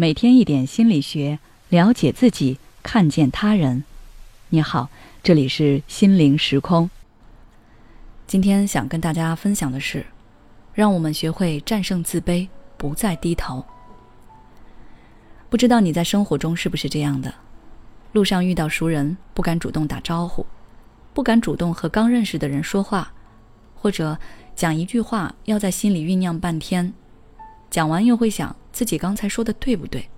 每天一点心理学，了解自己，看见他人。你好，这里是心灵时空。今天想跟大家分享的是，让我们学会战胜自卑，不再低头。不知道你在生活中是不是这样的？路上遇到熟人，不敢主动打招呼，不敢主动和刚认识的人说话，或者讲一句话要在心里酝酿半天，讲完又会想。自己刚才说的对不对？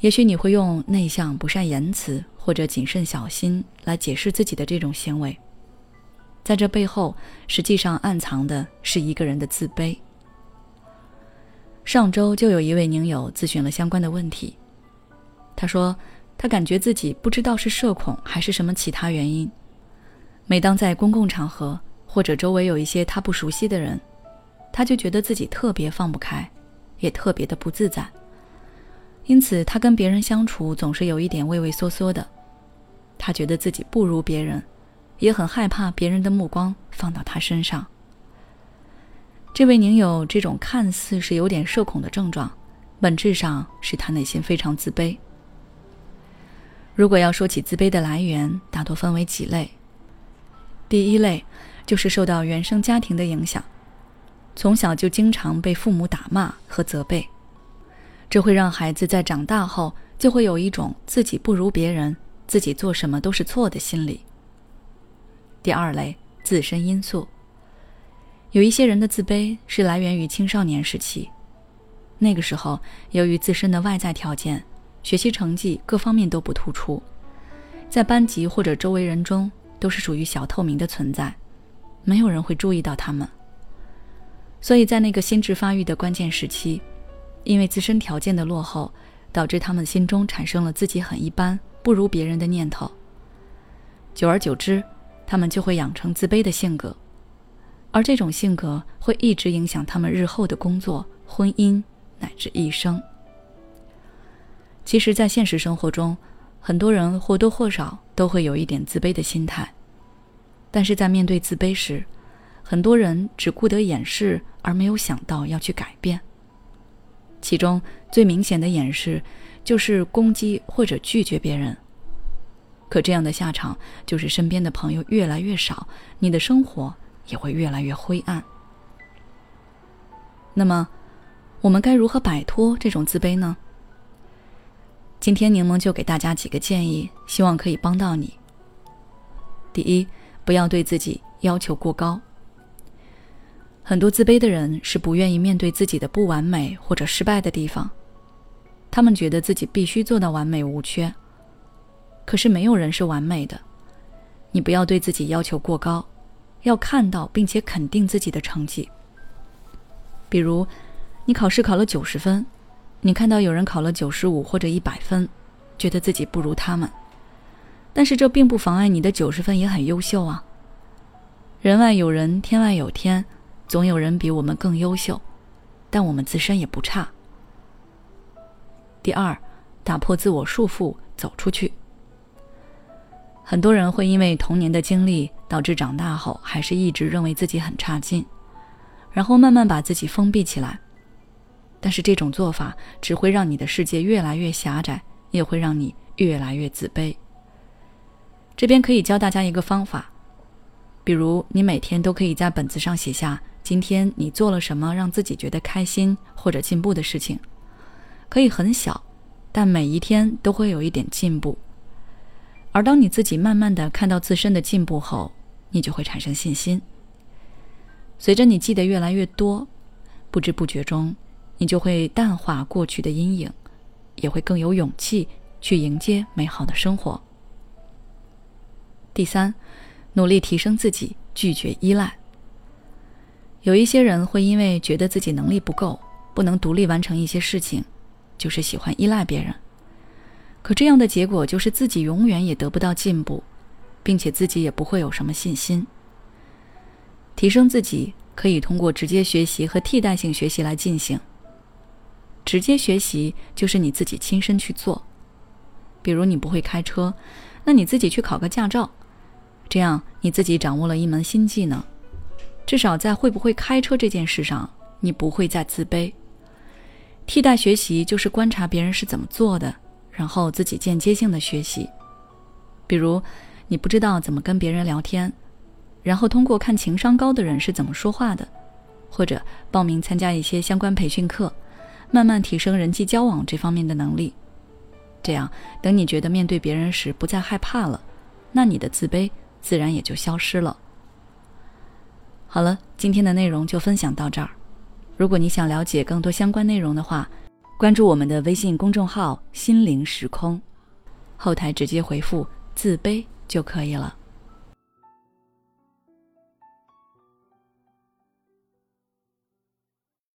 也许你会用内向、不善言辞或者谨慎小心来解释自己的这种行为，在这背后，实际上暗藏的是一个人的自卑。上周就有一位宁友咨询了相关的问题，他说他感觉自己不知道是社恐还是什么其他原因，每当在公共场合或者周围有一些他不熟悉的人，他就觉得自己特别放不开。也特别的不自在，因此他跟别人相处总是有一点畏畏缩缩的。他觉得自己不如别人，也很害怕别人的目光放到他身上。这位宁友这种看似是有点社恐的症状，本质上是他内心非常自卑。如果要说起自卑的来源，大多分为几类。第一类就是受到原生家庭的影响。从小就经常被父母打骂和责备，这会让孩子在长大后就会有一种自己不如别人、自己做什么都是错的心理。第二类自身因素，有一些人的自卑是来源于青少年时期，那个时候由于自身的外在条件，学习成绩各方面都不突出，在班级或者周围人中都是属于小透明的存在，没有人会注意到他们。所以在那个心智发育的关键时期，因为自身条件的落后，导致他们心中产生了自己很一般、不如别人的念头。久而久之，他们就会养成自卑的性格，而这种性格会一直影响他们日后的工作、婚姻乃至一生。其实，在现实生活中，很多人或多或少都会有一点自卑的心态，但是在面对自卑时，很多人只顾得掩饰，而没有想到要去改变。其中最明显的掩饰，就是攻击或者拒绝别人。可这样的下场，就是身边的朋友越来越少，你的生活也会越来越灰暗。那么，我们该如何摆脱这种自卑呢？今天柠檬就给大家几个建议，希望可以帮到你。第一，不要对自己要求过高。很多自卑的人是不愿意面对自己的不完美或者失败的地方，他们觉得自己必须做到完美无缺。可是没有人是完美的，你不要对自己要求过高，要看到并且肯定自己的成绩。比如，你考试考了九十分，你看到有人考了九十五或者一百分，觉得自己不如他们，但是这并不妨碍你的九十分也很优秀啊。人外有人，天外有天。总有人比我们更优秀，但我们自身也不差。第二，打破自我束缚，走出去。很多人会因为童年的经历，导致长大后还是一直认为自己很差劲，然后慢慢把自己封闭起来。但是这种做法只会让你的世界越来越狭窄，也会让你越来越自卑。这边可以教大家一个方法，比如你每天都可以在本子上写下。今天你做了什么让自己觉得开心或者进步的事情？可以很小，但每一天都会有一点进步。而当你自己慢慢的看到自身的进步后，你就会产生信心。随着你记得越来越多，不知不觉中，你就会淡化过去的阴影，也会更有勇气去迎接美好的生活。第三，努力提升自己，拒绝依赖。有一些人会因为觉得自己能力不够，不能独立完成一些事情，就是喜欢依赖别人。可这样的结果就是自己永远也得不到进步，并且自己也不会有什么信心。提升自己可以通过直接学习和替代性学习来进行。直接学习就是你自己亲身去做，比如你不会开车，那你自己去考个驾照，这样你自己掌握了一门新技能。至少在会不会开车这件事上，你不会再自卑。替代学习就是观察别人是怎么做的，然后自己间接性的学习。比如，你不知道怎么跟别人聊天，然后通过看情商高的人是怎么说话的，或者报名参加一些相关培训课，慢慢提升人际交往这方面的能力。这样，等你觉得面对别人时不再害怕了，那你的自卑自然也就消失了。好了，今天的内容就分享到这儿。如果你想了解更多相关内容的话，关注我们的微信公众号“心灵时空”，后台直接回复“自卑”就可以了。